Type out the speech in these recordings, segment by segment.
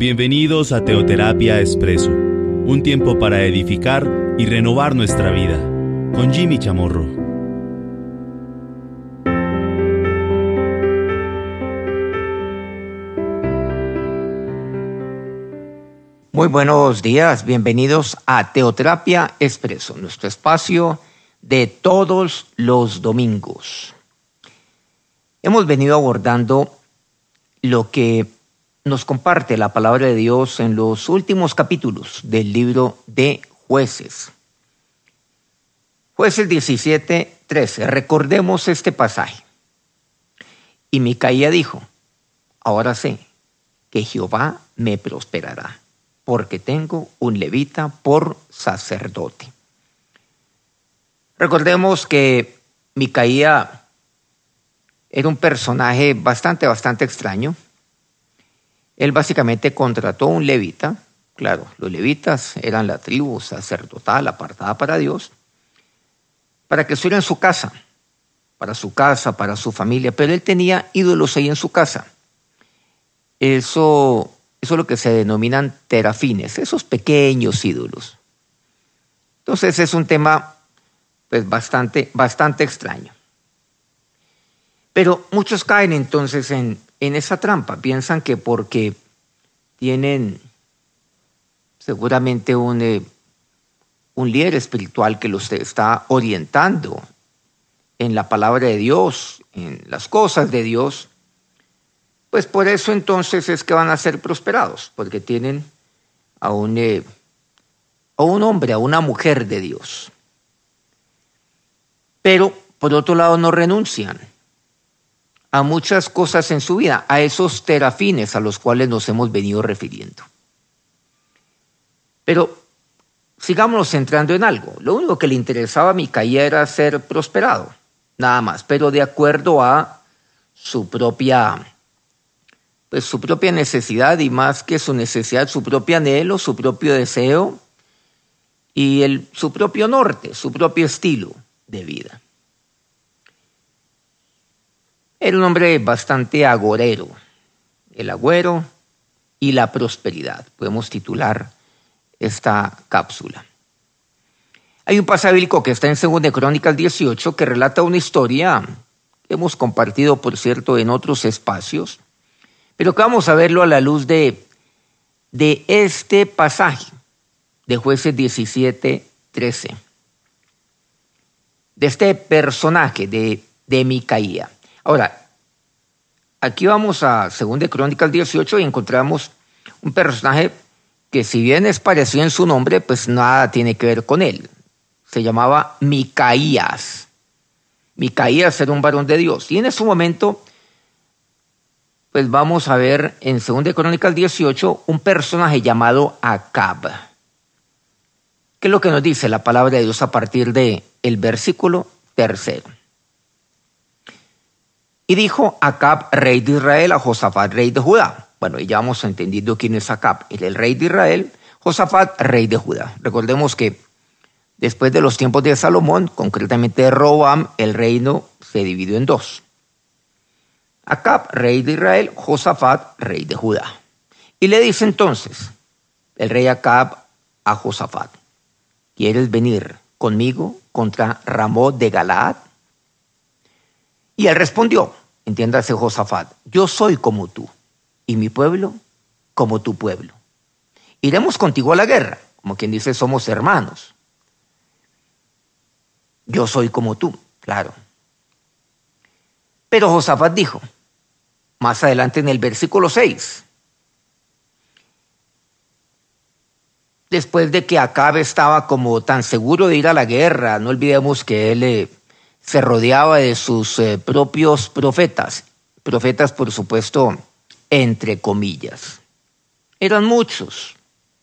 Bienvenidos a Teoterapia Expreso, un tiempo para edificar y renovar nuestra vida, con Jimmy Chamorro. Muy buenos días, bienvenidos a Teoterapia Expreso, nuestro espacio de todos los domingos. Hemos venido abordando lo que nos comparte la palabra de Dios en los últimos capítulos del libro de jueces. Jueces 17, 13. Recordemos este pasaje. Y Micaía dijo, ahora sé que Jehová me prosperará, porque tengo un levita por sacerdote. Recordemos que Micaía era un personaje bastante, bastante extraño él básicamente contrató un levita, claro, los levitas eran la tribu sacerdotal apartada para Dios, para que estuviera en su casa, para su casa, para su familia, pero él tenía ídolos ahí en su casa. Eso, eso es lo que se denominan terafines, esos pequeños ídolos. Entonces es un tema pues bastante, bastante extraño. Pero muchos caen entonces en, en esa trampa. Piensan que porque tienen seguramente un, eh, un líder espiritual que los está orientando en la palabra de Dios, en las cosas de Dios, pues por eso entonces es que van a ser prosperados, porque tienen a un, eh, a un hombre, a una mujer de Dios. Pero por otro lado no renuncian a muchas cosas en su vida, a esos terafines a los cuales nos hemos venido refiriendo. Pero sigámonos centrando en algo. Lo único que le interesaba a Micaía era ser prosperado, nada más, pero de acuerdo a su propia pues su propia necesidad y más que su necesidad, su propio anhelo, su propio deseo y el, su propio norte, su propio estilo de vida. Era un hombre bastante agorero, el agüero y la prosperidad. Podemos titular esta cápsula. Hay un pasaje bíblico que está en 2 Crónicas 18 que relata una historia que hemos compartido, por cierto, en otros espacios, pero que vamos a verlo a la luz de, de este pasaje de jueces 17, 13, de este personaje de, de Micaía. Ahora, aquí vamos a 2 Crónicas 18 y encontramos un personaje que si bien es parecido en su nombre, pues nada tiene que ver con él. Se llamaba Micaías. Micaías era un varón de Dios. Y en ese momento, pues vamos a ver en 2 Crónicas 18 un personaje llamado Acab. ¿Qué es lo que nos dice la palabra de Dios a partir del el versículo tercero? Y dijo Acab, rey de Israel, a Josafat, rey de Judá. Bueno, ya vamos entendiendo quién es Acab. el rey de Israel, Josafat, rey de Judá. Recordemos que después de los tiempos de Salomón, concretamente de Roam, el reino se dividió en dos. Acab, rey de Israel, Josafat, rey de Judá. Y le dice entonces el rey Acab a Josafat, ¿quieres venir conmigo contra Ramón de Galaad? Y él respondió, entiéndase Josafat, yo soy como tú y mi pueblo como tu pueblo. Iremos contigo a la guerra, como quien dice, somos hermanos. Yo soy como tú, claro. Pero Josafat dijo, más adelante en el versículo 6, después de que Acabe estaba como tan seguro de ir a la guerra, no olvidemos que él eh, se rodeaba de sus eh, propios profetas, profetas por supuesto entre comillas. Eran muchos,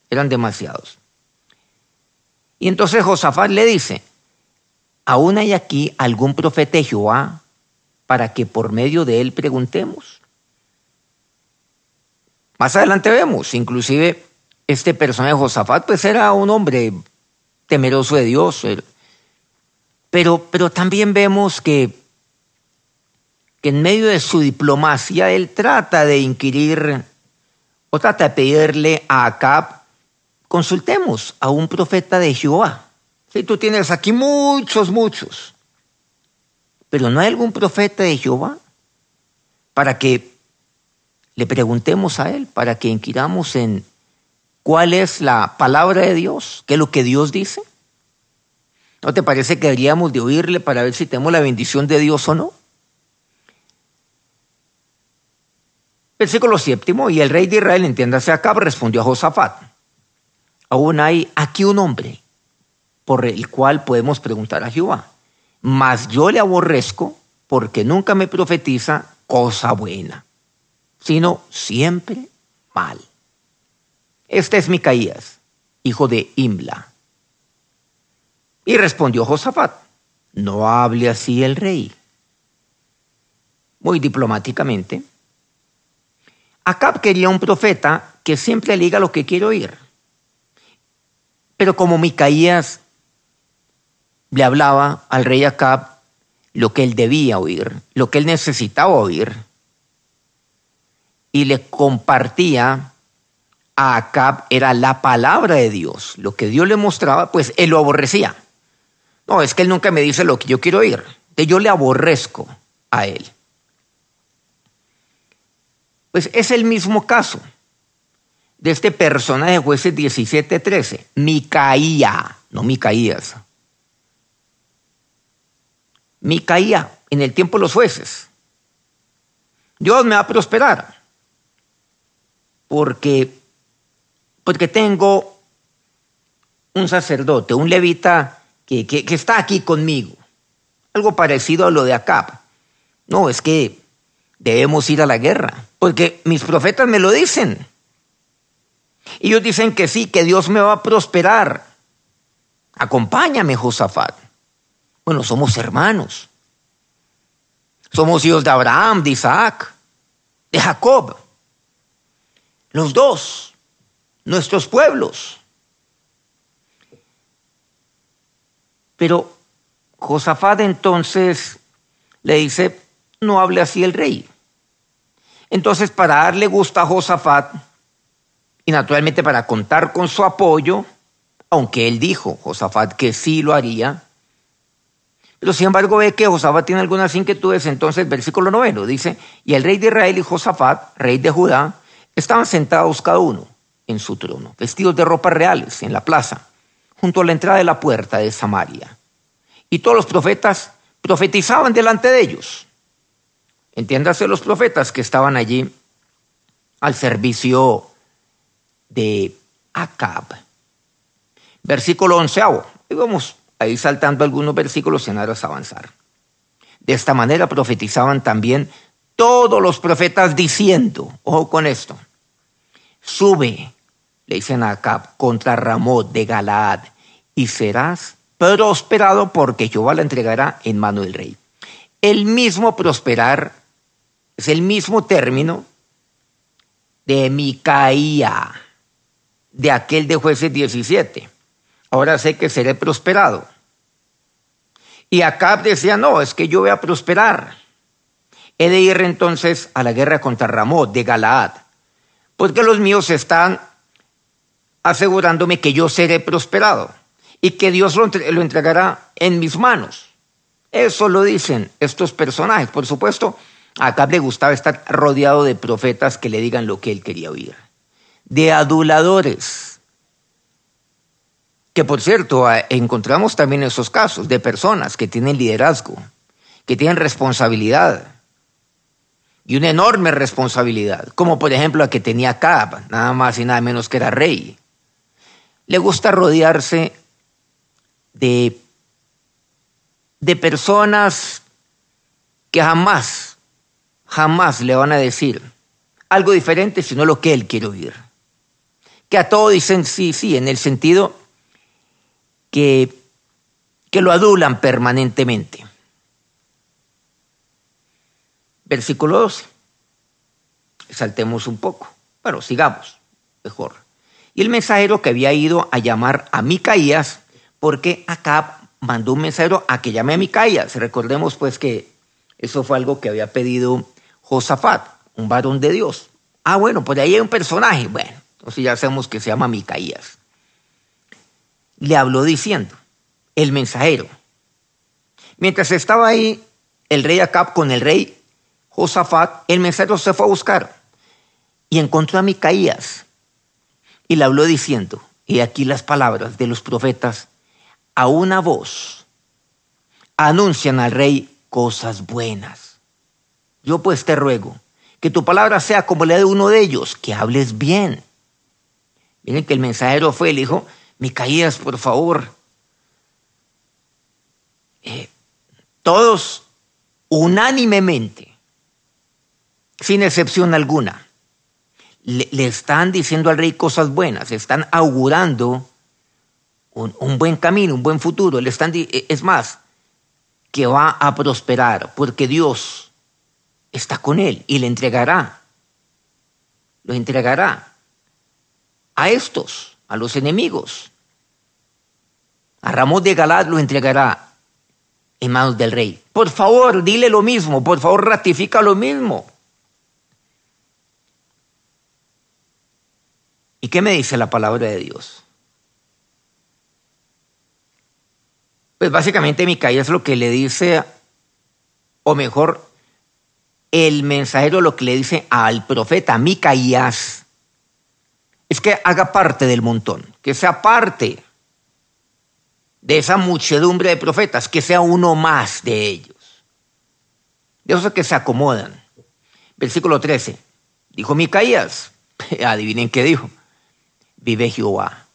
eran demasiados. Y entonces Josafat le dice, ¿aún hay aquí algún profeta de Jehová para que por medio de él preguntemos? Más adelante vemos, inclusive este personaje Josafat pues era un hombre temeroso de Dios, pero, pero también vemos que, que en medio de su diplomacia él trata de inquirir o trata de pedirle a Acab, consultemos a un profeta de Jehová. Si tú tienes aquí muchos, muchos, pero no hay algún profeta de Jehová para que le preguntemos a él, para que inquiramos en cuál es la palabra de Dios, qué es lo que Dios dice. ¿No te parece que deberíamos de oírle para ver si tenemos la bendición de Dios o no? Versículo séptimo, y el rey de Israel, entiéndase acá, respondió a Josafat, aún hay aquí un hombre por el cual podemos preguntar a Jehová, mas yo le aborrezco porque nunca me profetiza cosa buena, sino siempre mal. Este es Micaías, hijo de Imla. Y respondió Josafat, no hable así el rey. Muy diplomáticamente, Acab quería un profeta que siempre le diga lo que quiere oír. Pero como Micaías le hablaba al rey Acab lo que él debía oír, lo que él necesitaba oír, y le compartía a Acab era la palabra de Dios, lo que Dios le mostraba, pues él lo aborrecía. No, es que él nunca me dice lo que yo quiero oír, que yo le aborrezco a él. Pues es el mismo caso de este personaje de jueces 17-13, Micaía, no Micaías. Micaía, en el tiempo de los jueces. Dios me va a prosperar porque, porque tengo un sacerdote, un levita que, que está aquí conmigo. Algo parecido a lo de Acab. No, es que debemos ir a la guerra, porque mis profetas me lo dicen. Ellos dicen que sí, que Dios me va a prosperar. Acompáñame, Josafat. Bueno, somos hermanos. Somos hijos de Abraham, de Isaac, de Jacob. Los dos, nuestros pueblos. Pero Josafat entonces le dice, no hable así el rey. Entonces, para darle gusto a Josafat, y naturalmente para contar con su apoyo, aunque él dijo, Josafat, que sí lo haría, pero sin embargo ve que Josafat tiene algunas inquietudes, entonces versículo noveno dice, y el rey de Israel y Josafat, rey de Judá, estaban sentados cada uno en su trono, vestidos de ropas reales en la plaza, junto a la entrada de la puerta de Samaria. Y todos los profetas profetizaban delante de ellos. Entiéndase los profetas que estaban allí al servicio de Acab. Versículo onceavo. Y vamos ahí saltando algunos versículos en aras avanzar. De esta manera profetizaban también todos los profetas diciendo, ojo con esto, sube, le dicen a Acab, contra Ramot de Galaad, y serás prosperado porque Jehová la entregará en mano del rey. El mismo prosperar es el mismo término de Micaía, de aquel de jueces 17. Ahora sé que seré prosperado. Y Acab decía, no, es que yo voy a prosperar. He de ir entonces a la guerra contra Ramot de Galaad, porque los míos están asegurándome que yo seré prosperado y que Dios lo, lo entregará en mis manos. Eso lo dicen estos personajes. Por supuesto, a Acab le gustaba estar rodeado de profetas que le digan lo que él quería oír, de aduladores. Que por cierto, encontramos también esos casos de personas que tienen liderazgo, que tienen responsabilidad y una enorme responsabilidad, como por ejemplo la que tenía Acab, nada más y nada menos que era rey. Le gusta rodearse de, de personas que jamás jamás le van a decir algo diferente sino lo que él quiere oír. Que a todos dicen sí, sí, en el sentido que, que lo adulan permanentemente. Versículo 12. Saltemos un poco. Bueno, sigamos, mejor. Y el mensajero que había ido a llamar a Micaías, porque Acab mandó un mensajero a que llame a Micaías. Recordemos pues que eso fue algo que había pedido Josafat, un varón de Dios. Ah, bueno, pues ahí hay un personaje. Bueno, entonces ya sabemos que se llama Micaías. Le habló diciendo, el mensajero. Mientras estaba ahí el rey Acab con el rey Josafat, el mensajero se fue a buscar y encontró a Micaías y le habló diciendo, y aquí las palabras de los profetas, a una voz anuncian al rey cosas buenas. Yo pues te ruego que tu palabra sea como la de uno de ellos, que hables bien. Miren que el mensajero fue, le dijo, Micaías, por favor. Eh, todos unánimemente, sin excepción alguna, le, están diciendo al rey cosas buenas, están augurando un, un, buen camino, un buen futuro. Le están, es más, que va a prosperar, porque Dios está con él y le entregará. Lo entregará a estos, a los enemigos. A Ramón de Galad lo entregará en manos del rey. Por favor, dile lo mismo, por favor, ratifica lo mismo. ¿Y qué me dice la palabra de Dios? Pues básicamente Micaías lo que le dice, o mejor, el mensajero lo que le dice al profeta Micaías es que haga parte del montón, que sea parte de esa muchedumbre de profetas, que sea uno más de ellos. De esos que se acomodan. Versículo 13. Dijo Micaías, adivinen qué dijo, vive Jehová,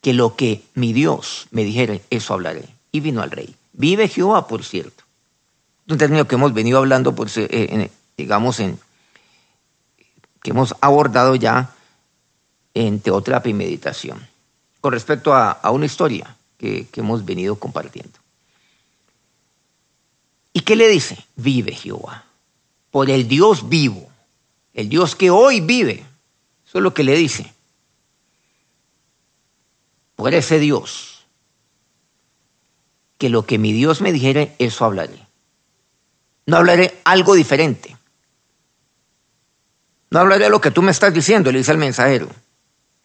que lo que mi Dios me dijere, eso hablaré. Y vino al rey. Vive Jehová, por cierto. Un término que hemos venido hablando por, eh, digamos, en, que hemos abordado ya en teoterapia y meditación, con respecto a, una historia que, que hemos venido compartiendo. ¿Y qué le dice? Vive Jehová, por el Dios vivo, el Dios que hoy vive. Eso es lo que le dice. Por Dios, que lo que mi Dios me dijere, eso hablaré. No hablaré algo diferente. No hablaré lo que tú me estás diciendo, le dice el mensajero.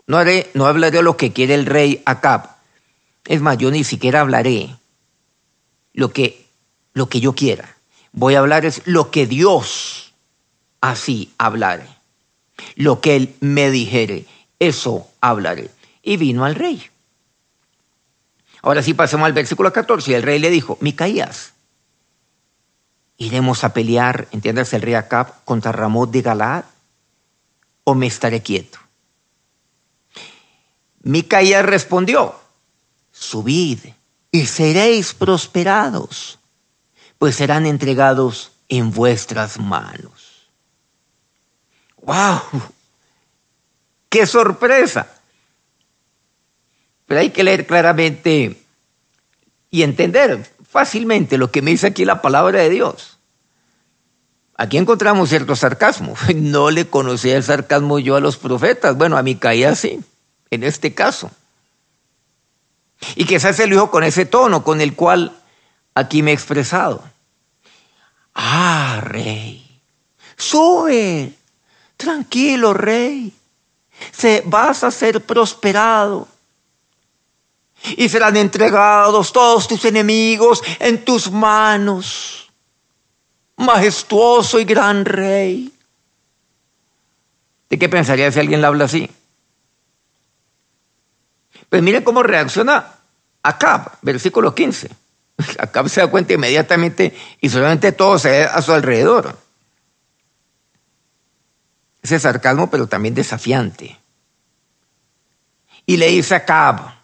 No, haré, no hablaré lo que quiere el rey Acab. Es más, yo ni siquiera hablaré lo que, lo que yo quiera. Voy a hablar es lo que Dios así hablaré. Lo que él me dijere, eso hablaré. Y vino al rey. Ahora sí pasemos al versículo 14. Y el rey le dijo, Micaías, iremos a pelear, entiendes, el rey Acab contra Ramón de Galaad o me estaré quieto? Micaías respondió, subid y seréis prosperados, pues serán entregados en vuestras manos. ¡Wow! ¡Qué sorpresa! Pero hay que leer claramente y entender fácilmente lo que me dice aquí la palabra de Dios. Aquí encontramos cierto sarcasmo. No le conocía el sarcasmo yo a los profetas. Bueno, a Micaías sí, en este caso. Y quizás se lo dijo con ese tono con el cual aquí me he expresado. Ah, rey, sube, tranquilo, rey. Se, vas a ser prosperado. Y serán entregados todos tus enemigos en tus manos majestuoso y gran rey. ¿De qué pensaría si alguien le habla así? Pues mire cómo reacciona Acab, versículo 15. Acab se da cuenta inmediatamente y solamente todo se ve a su alrededor. Ese sarcasmo, pero también desafiante. Y le dice a Acab,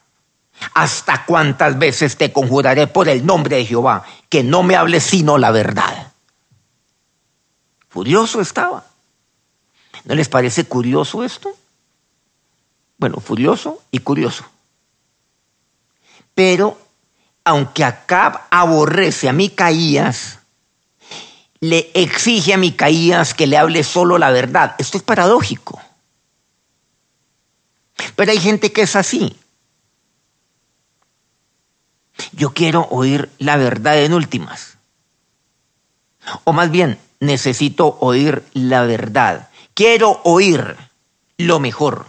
¿hasta cuántas veces te conjuraré por el nombre de Jehová que no me hables sino la verdad? Furioso estaba. ¿No les parece curioso esto? Bueno, furioso y curioso. Pero, aunque Acab aborrece a Micaías, le exige a Micaías que le hable solo la verdad. Esto es paradójico. Pero hay gente que es así. Yo quiero oír la verdad en últimas. O más bien, necesito oír la verdad, quiero oír lo mejor.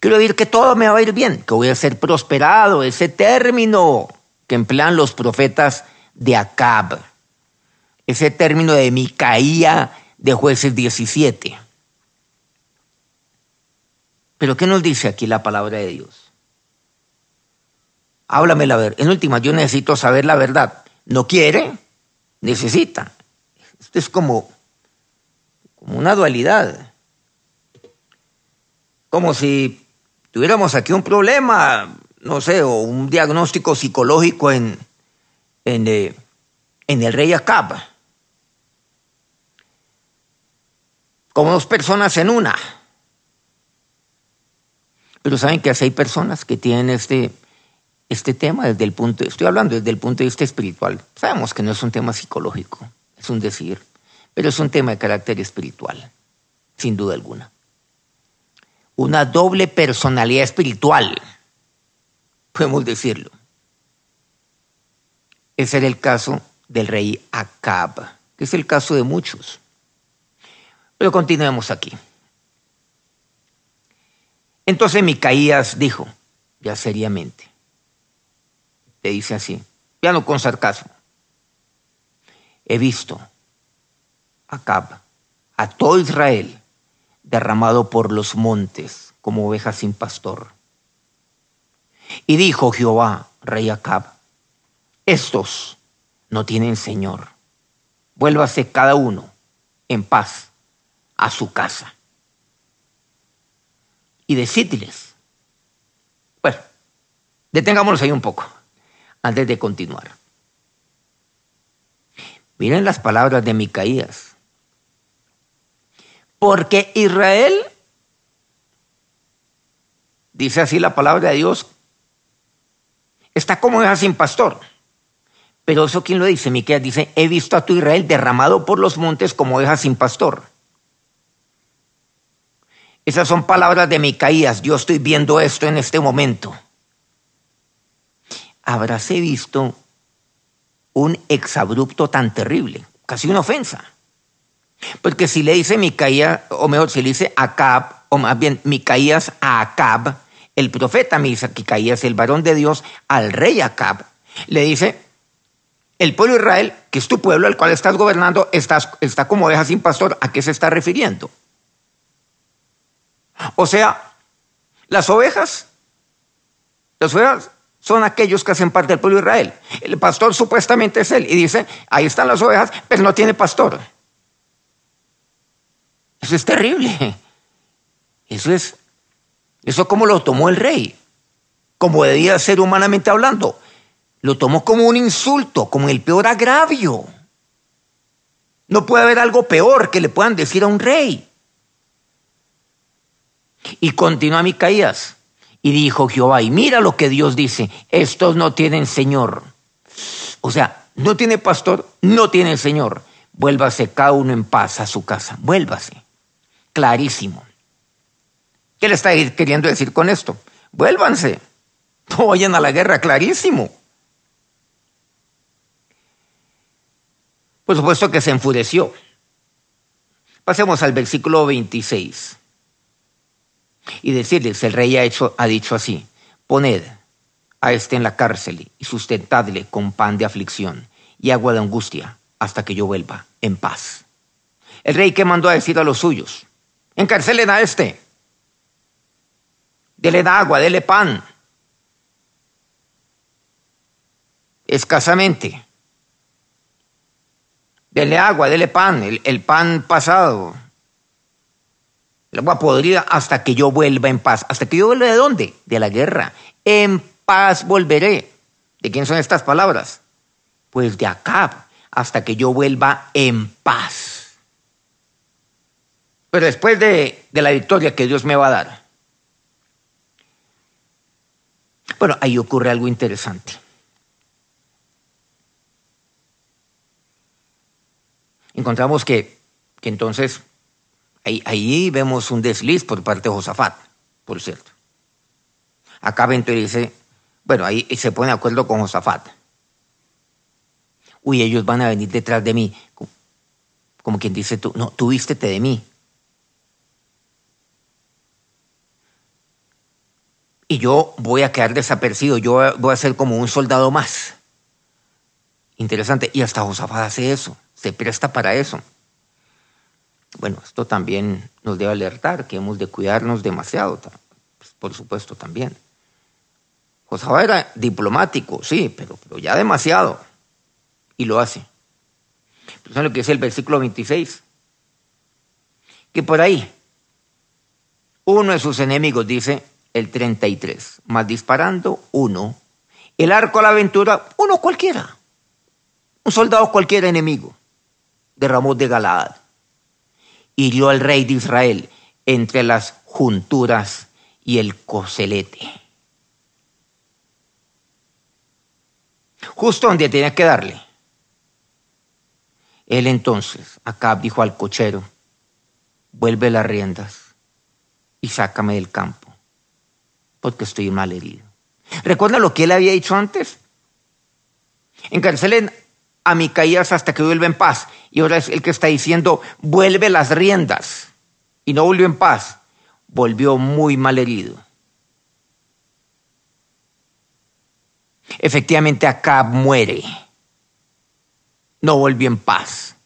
Quiero oír que todo me va a ir bien, que voy a ser prosperado, ese término que emplean los profetas de Acab, ese término de Micaía de jueces 17. Pero ¿qué nos dice aquí la palabra de Dios? Háblame la verdad. En última, yo necesito saber la verdad. ¿No quiere? Necesita. Esto es como, como una dualidad. Como si tuviéramos aquí un problema, no sé, o un diagnóstico psicológico en, en, eh, el rey Acab. Como dos personas en una. Pero saben que hay personas que tienen este, este tema desde el punto, estoy hablando desde el punto de vista espiritual. Sabemos que no es un tema psicológico, es un decir, pero es un tema de carácter espiritual, sin duda alguna. Una doble personalidad espiritual, podemos decirlo. Ese era el caso del rey Acab, que es el caso de muchos. Pero continuemos aquí. Entonces Micaías dijo, ya seriamente, dice así, ya no con sarcasmo, he visto a Acab, a todo Israel, derramado por los montes como ovejas sin pastor. Y dijo Jehová, rey Acab, estos no tienen Señor, vuélvase cada uno en paz a su casa y decídles. Bueno, detengámonos ahí un poco antes de continuar. Miren las palabras de Micaías. Porque Israel, dice así la palabra de Dios, está como oveja sin pastor. Pero eso quién lo dice? Micaías dice, he visto a tu Israel derramado por los montes como oveja sin pastor. Esas son palabras de Micaías. Yo estoy viendo esto en este momento. Habráse visto un exabrupto tan terrible, casi una ofensa. Porque si le dice Micaías, o mejor, si le dice Acab, o más bien Micaías a Acab, el profeta Micaías, el varón de Dios, al rey Acab, le dice, el pueblo de Israel, que es tu pueblo, al cual estás gobernando, está como oveja sin pastor, ¿a qué se está refiriendo? O sea, las ovejas, las ovejas son aquellos que hacen parte del pueblo de Israel. El pastor supuestamente es él y dice, ahí están las ovejas, pero no tiene pastor. Eso es terrible. Eso es, eso como lo tomó el rey, como debía ser humanamente hablando. Lo tomó como un insulto, como el peor agravio. No puede haber algo peor que le puedan decir a un rey. Y continúa Micaías. Y dijo Jehová, y mira lo que Dios dice, estos no tienen Señor. O sea, no tiene pastor, no tiene Señor. Vuélvase cada uno en paz a su casa. Vuélvase. Clarísimo. ¿Qué le está queriendo decir con esto? Vuélvanse. No vayan a la guerra, clarísimo. Por supuesto que se enfureció. Pasemos al versículo 26 y decirles, el rey ha, hecho, ha dicho así, poned a este en la cárcel y sustentadle con pan de aflicción y agua de angustia hasta que yo vuelva en paz. El rey que mandó a decir a los suyos, encarcelen a este, dele agua, dele pan, escasamente, dele agua, dele pan, el, el pan pasado, el agua podrida hasta que yo vuelva en paz. ¿Hasta que yo vuelva de dónde? De la guerra. En paz volveré. ¿De quién son estas palabras? Pues de Acab, hasta que yo vuelva en paz. Pero después de, la victoria que Dios me va a dar. Bueno, ahí ocurre algo interesante. Encontramos que entonces Ahí, vemos un desliz por parte de Josafat, por cierto. Acá Bento dice, bueno, ahí se pone de acuerdo con Josafat. Uy, ellos van a venir detrás de mí. Como quien dice tú, no, tú de mí. Y yo voy a quedar desapercibido, yo voy a ser como un soldado más. Interesante. Y hasta Josafat hace eso, se presta para eso. Bueno, esto también nos debe alertar que hemos de cuidarnos demasiado, pues, por supuesto también. Josafat era diplomático, sí, pero, pero ya demasiado. Y lo hace. Pero lo que dice el versículo 26? Que por ahí uno de sus enemigos dice el 33, más disparando uno, el arco a la aventura, uno cualquiera, un soldado cualquiera enemigo, derramó de Galaad, hirió al rey de Israel entre las junturas y el coselete. Justo donde tenía que darle. Él entonces, Acab dijo al cochero, vuelve las riendas y sácame del campo, porque estoy mal herido. ¿Recuerda lo que él había dicho antes? Encarcelen a Micaías hasta que vuelva en paz. Y ahora es el que está diciendo, vuelve las riendas. Y no volvió en paz, volvió muy mal herido. Efectivamente, Acab muere no volvió en paz.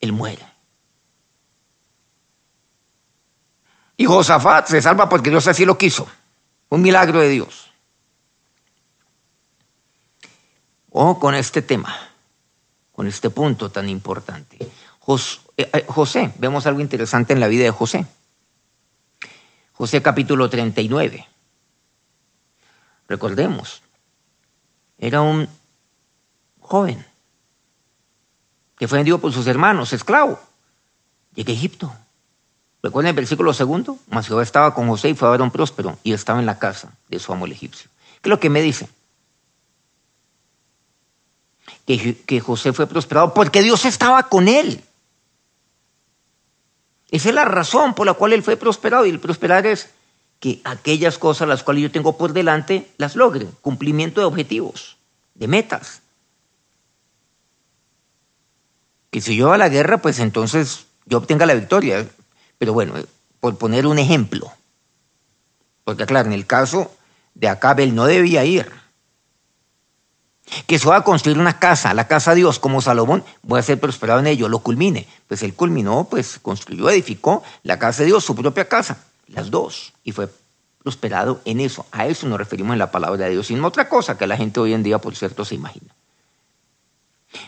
Él muere. Y Josafat se salva porque Dios así lo quiso. Un milagro de Dios. O con este tema, con este punto tan importante. Eh, eh, José, vemos algo interesante en la vida de José. José capítulo 39. Recordemos, era un joven, que fue vendido por sus hermanos, esclavo. Llega a Egipto. Recuerden el versículo segundo, mas Jehová estaba con José y fue un próspero y estaba en la casa de su amo el egipcio. ¿Qué es lo que me dice? Que, que José fue prosperado porque Dios estaba con él. Esa es la razón por la cual él fue prosperado. Y el prosperar es que aquellas cosas las cuales yo tengo por delante las logre. Cumplimiento de objetivos, de metas. que si yo a la guerra, pues entonces yo obtenga la victoria. Pero bueno, por poner un ejemplo, porque claro, en el caso de Acab él no debía ir. Que se va a construir una casa, la casa de Dios, como Salomón, voy a ser prosperado en ello, lo culmine. Pues él culminó, pues construyó, edificó la casa de Dios, su propia casa, las dos, y fue prosperado en eso. A eso nos referimos en la palabra de Dios, sin otra cosa que la gente hoy en día, por cierto, se imagina.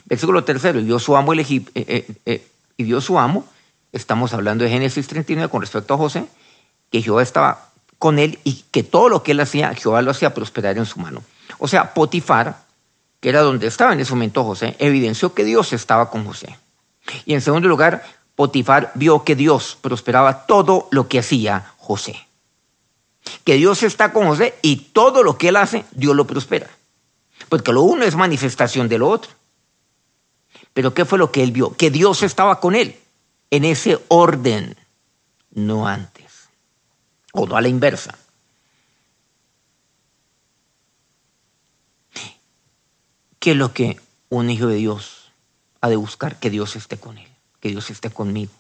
Versículo tercero, y su amo, el eh, eh, eh, y dio su amo, estamos hablando de Génesis 39 con respecto a José, que Jehová estaba con él y que todo lo que él hacía, Jehová lo hacía prosperar en su mano. O sea, Potifar, que era donde estaba en ese momento José, evidenció que Dios estaba con José. Y en segundo lugar, Potifar vio que Dios prosperaba todo lo que hacía José. Que Dios está con José y todo lo que él hace, Dios lo prospera. Porque lo uno es manifestación de lo otro. Pero ¿qué fue lo que él vio? Que Dios estaba con él en ese orden, no antes, o no a la inversa. ¿Qué es lo que un hijo de Dios ha de buscar? Que Dios esté con él, que Dios esté conmigo.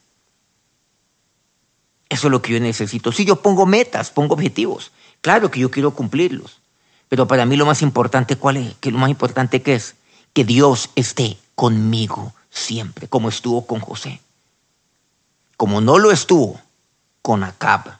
Eso es lo que yo necesito. Si yo pongo metas, pongo objetivos, claro que yo quiero cumplirlos. Pero para mí lo más importante, ¿cuál es? Que lo más importante que es que Dios esté conmigo siempre, como estuvo con José. Como no lo estuvo con Acab.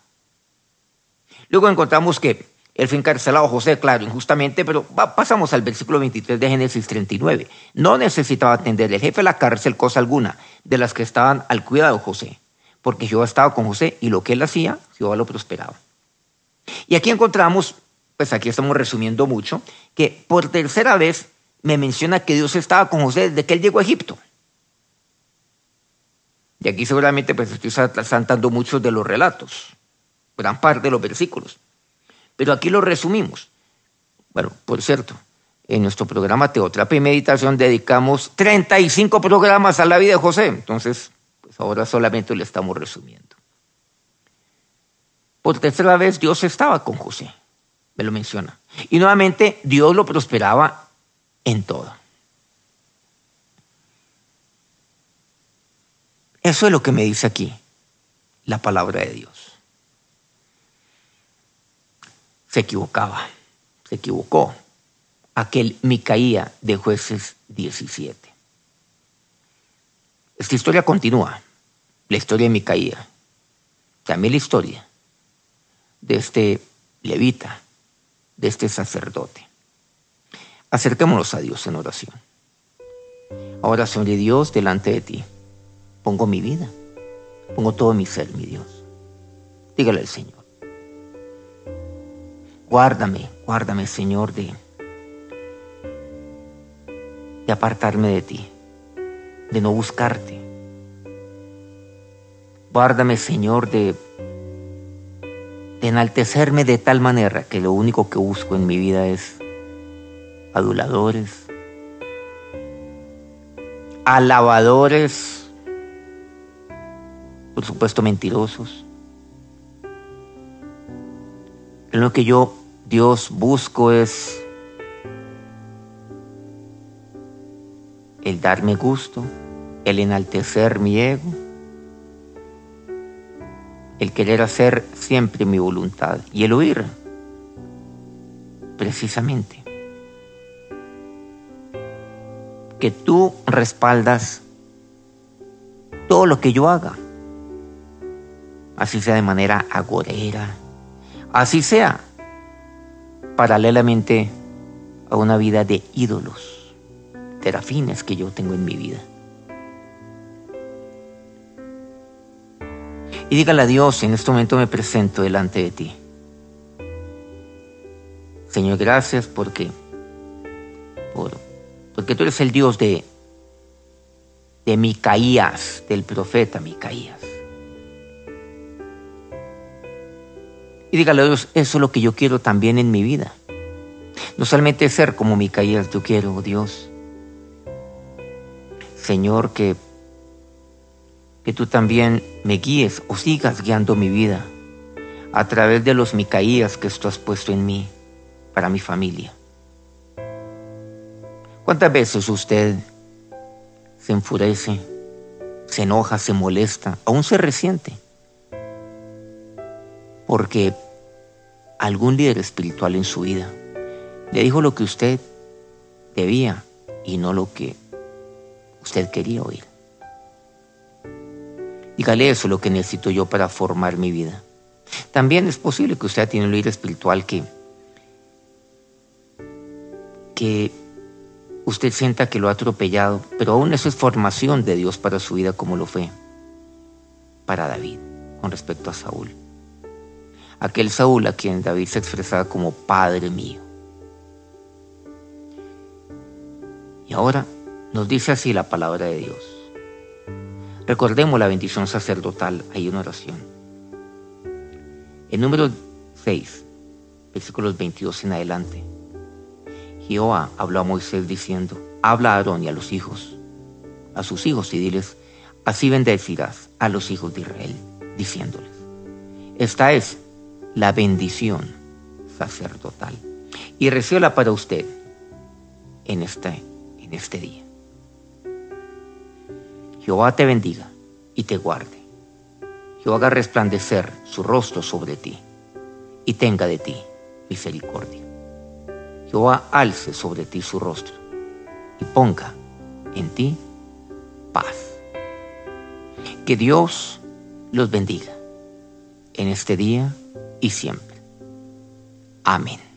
Luego encontramos que él fue encarcelado, José, claro, injustamente, pero pasamos al versículo 23 de Génesis 39. No necesitaba atender el jefe de la cárcel cosa alguna de las que estaban al cuidado de José, porque Jehová estaba con José y lo que él hacía, Jehová lo prosperaba. Y aquí encontramos, pues aquí estamos resumiendo mucho, que por tercera vez me menciona que Dios estaba con José desde que él llegó a Egipto. Y aquí seguramente pues estoy saltando muchos de los relatos, gran parte de los versículos. Pero aquí lo resumimos. Bueno, por cierto, en nuestro programa Teotrapia y Meditación dedicamos 35 programas a la vida de José. Entonces, pues ahora solamente le estamos resumiendo. Por tercera vez Dios estaba con José, me lo menciona. Y nuevamente Dios lo prosperaba en todo. Eso es lo que me dice aquí la palabra de Dios. Se equivocaba, se equivocó aquel Micaía de jueces 17. Esta historia continúa, la historia de Micaía, también la historia de este levita, de este sacerdote. Acerquémonos a Dios en oración. Ahora, Señor de Dios, delante de ti, pongo mi vida, pongo todo mi ser, mi Dios. Dígale al Señor. Guárdame, guárdame, Señor, de, de apartarme de ti, de no buscarte. Guárdame, Señor, de, de enaltecerme de tal manera que lo único que busco en mi vida es aduladores, alabadores, por supuesto mentirosos. lo que yo, Dios, busco es el darme gusto, el enaltecer mi ego, el querer hacer siempre mi voluntad y el oír, precisamente. Que tú respaldas todo lo que yo haga, así sea de manera agorera, así sea paralelamente a una vida de ídolos, terafines que yo tengo en mi vida. Y dígale a Dios, en este momento me presento delante de ti. Señor, gracias porque, por, porque tú eres el Dios de, de Micaías, del profeta Micaías. Y dígale a Dios, eso es lo que yo quiero también en mi vida. No solamente ser como Micaías, yo quiero, Dios. Señor, que que tú también me guíes o sigas guiando mi vida a través de los Micaías que tú has puesto en mí para mi familia. ¿Cuántas veces usted se enfurece, se enoja, se molesta, aún se resiente? Porque algún líder espiritual en su vida le dijo lo que usted debía y no lo que usted quería oír. Dígale eso lo que necesito yo para formar mi vida. También es posible que usted tiene un líder espiritual que, que usted sienta que lo ha atropellado, pero aún eso es formación de Dios para su vida como lo fue para David con respecto a Saúl. Aquel Saúl a quien David se expresaba como Padre mío. Y ahora nos dice así la palabra de Dios. Recordemos la bendición sacerdotal ahí en oración. En número 6, versículos 22 en adelante, Jehová habló a Moisés diciendo, habla a Aarón y a los hijos, a sus hijos y diles, así bendecirás a los hijos de Israel, diciéndoles, esta es la bendición sacerdotal y recíbela para usted en este, en este día. Jehová te bendiga y te guarde. Jehová haga resplandecer su rostro sobre ti y tenga de ti misericordia. Jehová alce sobre ti su rostro y ponga en ti paz. Que Dios los bendiga en este día y siempre. Amén.